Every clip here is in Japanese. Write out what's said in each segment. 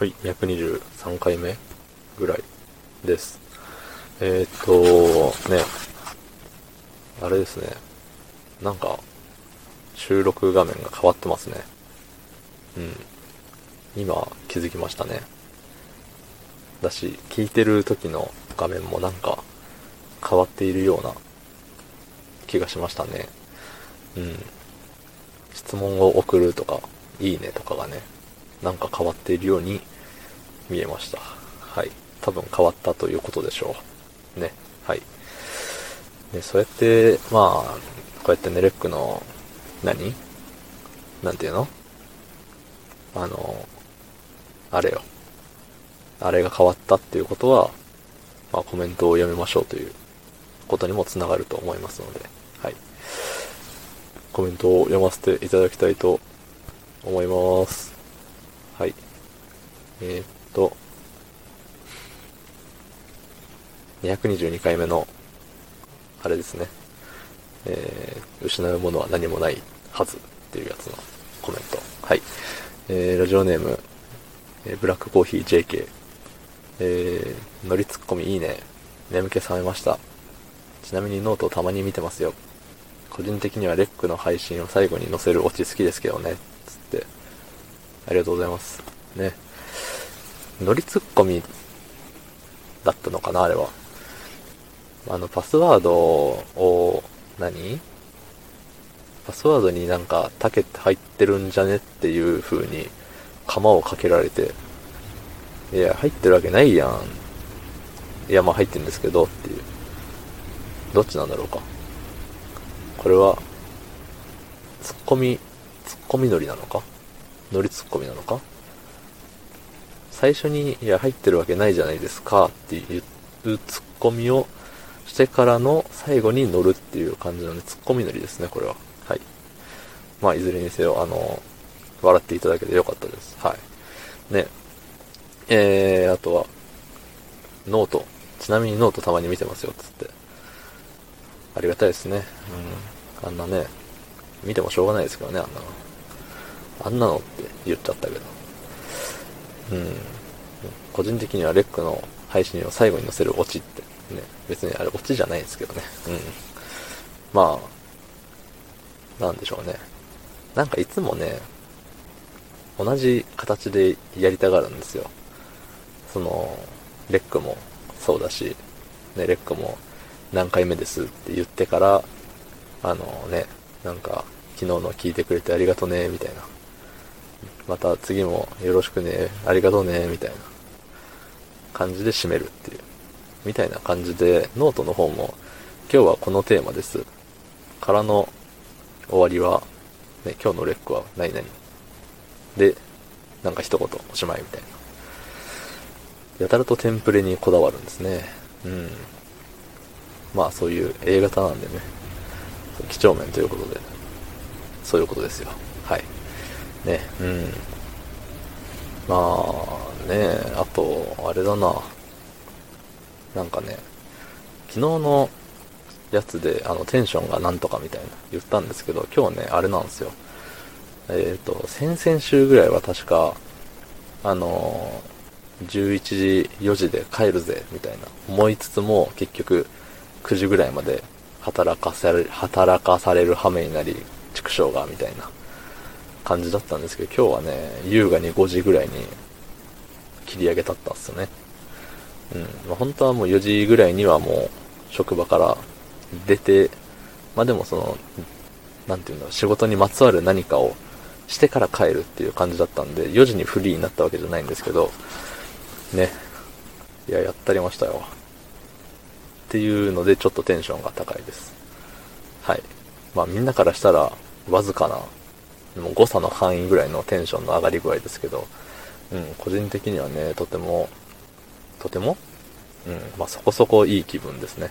はい、223回目ぐらいです。えー、っと、ね、あれですね。なんか、収録画面が変わってますね。うん。今、気づきましたね。だし、聞いてる時の画面もなんか、変わっているような気がしましたね。うん。質問を送るとか、いいねとかがね、なんか変わっているように見えました。はい。多分変わったということでしょう。ね。はい。で、そうやって、まあ、こうやってネレックの、何？なんていうの？あの、あれよ。あれが変わったっていうことは、まあコメントを読みましょうということにもつながると思いますので、はい。コメントを読ませていただきたいと思います。はい。えー、っと、222回目の、あれですね。えー、失うものは何もないはずっていうやつのコメント。はい。えー、ラジオネーム、えーブラックコーヒー JK。えー、乗りツッコミいいね。眠気覚めました。ちなみにノートをたまに見てますよ。個人的にはレックの配信を最後に載せるオチ好きですけどね。つって。ありがとうございます。ね。乗りツッコミだったのかな、あれは。あの、パスワードを、何？パスワードになんか、タケって入ってるんじゃねっていう風に、釜をかけられて、いや、入ってるわけないやん。いや、まあ入ってるんですけど、っていう。どっちなんだろうか。これは、ツッコミ、ツッコミ乗りなのか？乗りツッコミなのか？最初に、いや、入ってるわけないじゃないですかっていうツッコミをしてからの最後に乗るっていう感じのね、ツッコミ乗りですね、これは。はい。まあ、いずれにせよ、あの、笑っていただけてよかったです。はい。ね。えー、あとは、ノート。ちなみにノートたまに見てますよ、つって。ありがたいですね。うん。あんなね、見てもしょうがないですけどね、あんなの。あんなのって言っちゃったけど。個人的にはレックの配信を最後に載せるオチって、ね、別にあれオチじゃないんですけどね。うん。まあ、なんでしょうね。なんかいつもね、同じ形でやりたがるんですよ。その、レックもそうだし、ね、レックも何回目ですって言ってから、あのね、なんか、昨日の聞いてくれてありがとね、みたいな。また次もよろしくね、ありがとうね、みたいな感じで締めるっていう。みたいな感じで、ノートの方も、今日はこのテーマです。からの終わりは、ね、今日のレックは何々。で、なんか一言おしまいみたいな。やたらとテンプレにこだわるんですね。うん。まあそういう A 型なんでね、几帳面ということで、そういうことですよ。はい。ね、うん。まあね、あと、あれだな。なんかね、昨日のやつで、あの、テンションがなんとかみたいな言ったんですけど、今日ね、あれなんですよ。えっ、と、先々週ぐらいは確か、あの11時、4時で帰るぜ、みたいな思いつつも、結局、9時ぐらいまで働かされる、働かされる羽目になり、畜生が、みたいな感じだったんですけど、今日はね、優雅に5時ぐらいに切り上げたったんですよね。うん。まあ、本当はもう4時ぐらいにはもう、職場から出て、まあでもその、なんていうんだろう、仕事にまつわる何かをしてから帰るっていう感じだったんで、4時にフリーになったわけじゃないんですけど、ね。いや、やったりましたよ。っていうので、ちょっとテンションが高いです。はい。まあみんなからしたら、わずかな、でも誤差の範囲ぐらいのテンションの上がり具合ですけど、うん、個人的にはね、とても、とても？うん、まあそこそこいい気分ですね。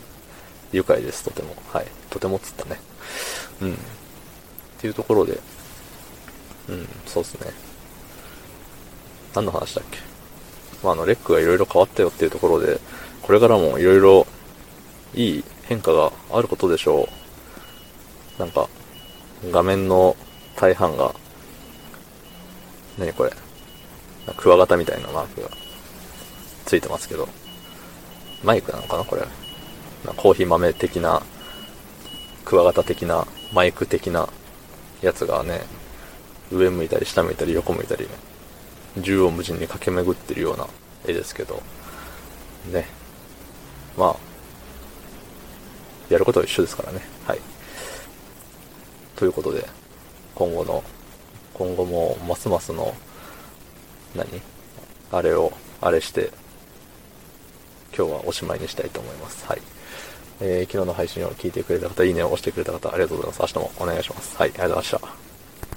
愉快です、とても。はい。とてもっつったね。うん。っていうところで、うん、そうですね。何の話だっけ？まあ、あの、レックがいろいろ変わったよっていうところで、これからもいろいろいい変化があることでしょう。なんか、画面の大半が、何これクワガタみたいなマークがついてますけど、マイクなのかなこれ。コーヒー豆的な、クワガタ的な、マイク的なやつがね、上向いたり下向いたり横向いたり、縦横無尽に駆け巡ってるような絵ですけど、ね。まあ、やることは一緒ですからね。はい。ということで、今後の、今後もますますの、何？あれを、あれして、今日はおしまいにしたいと思います。はい。えー、昨日の配信を聞いてくれた方、いいねを押してくれた方、ありがとうございます。明日もお願いします。はい、ありがとうございました。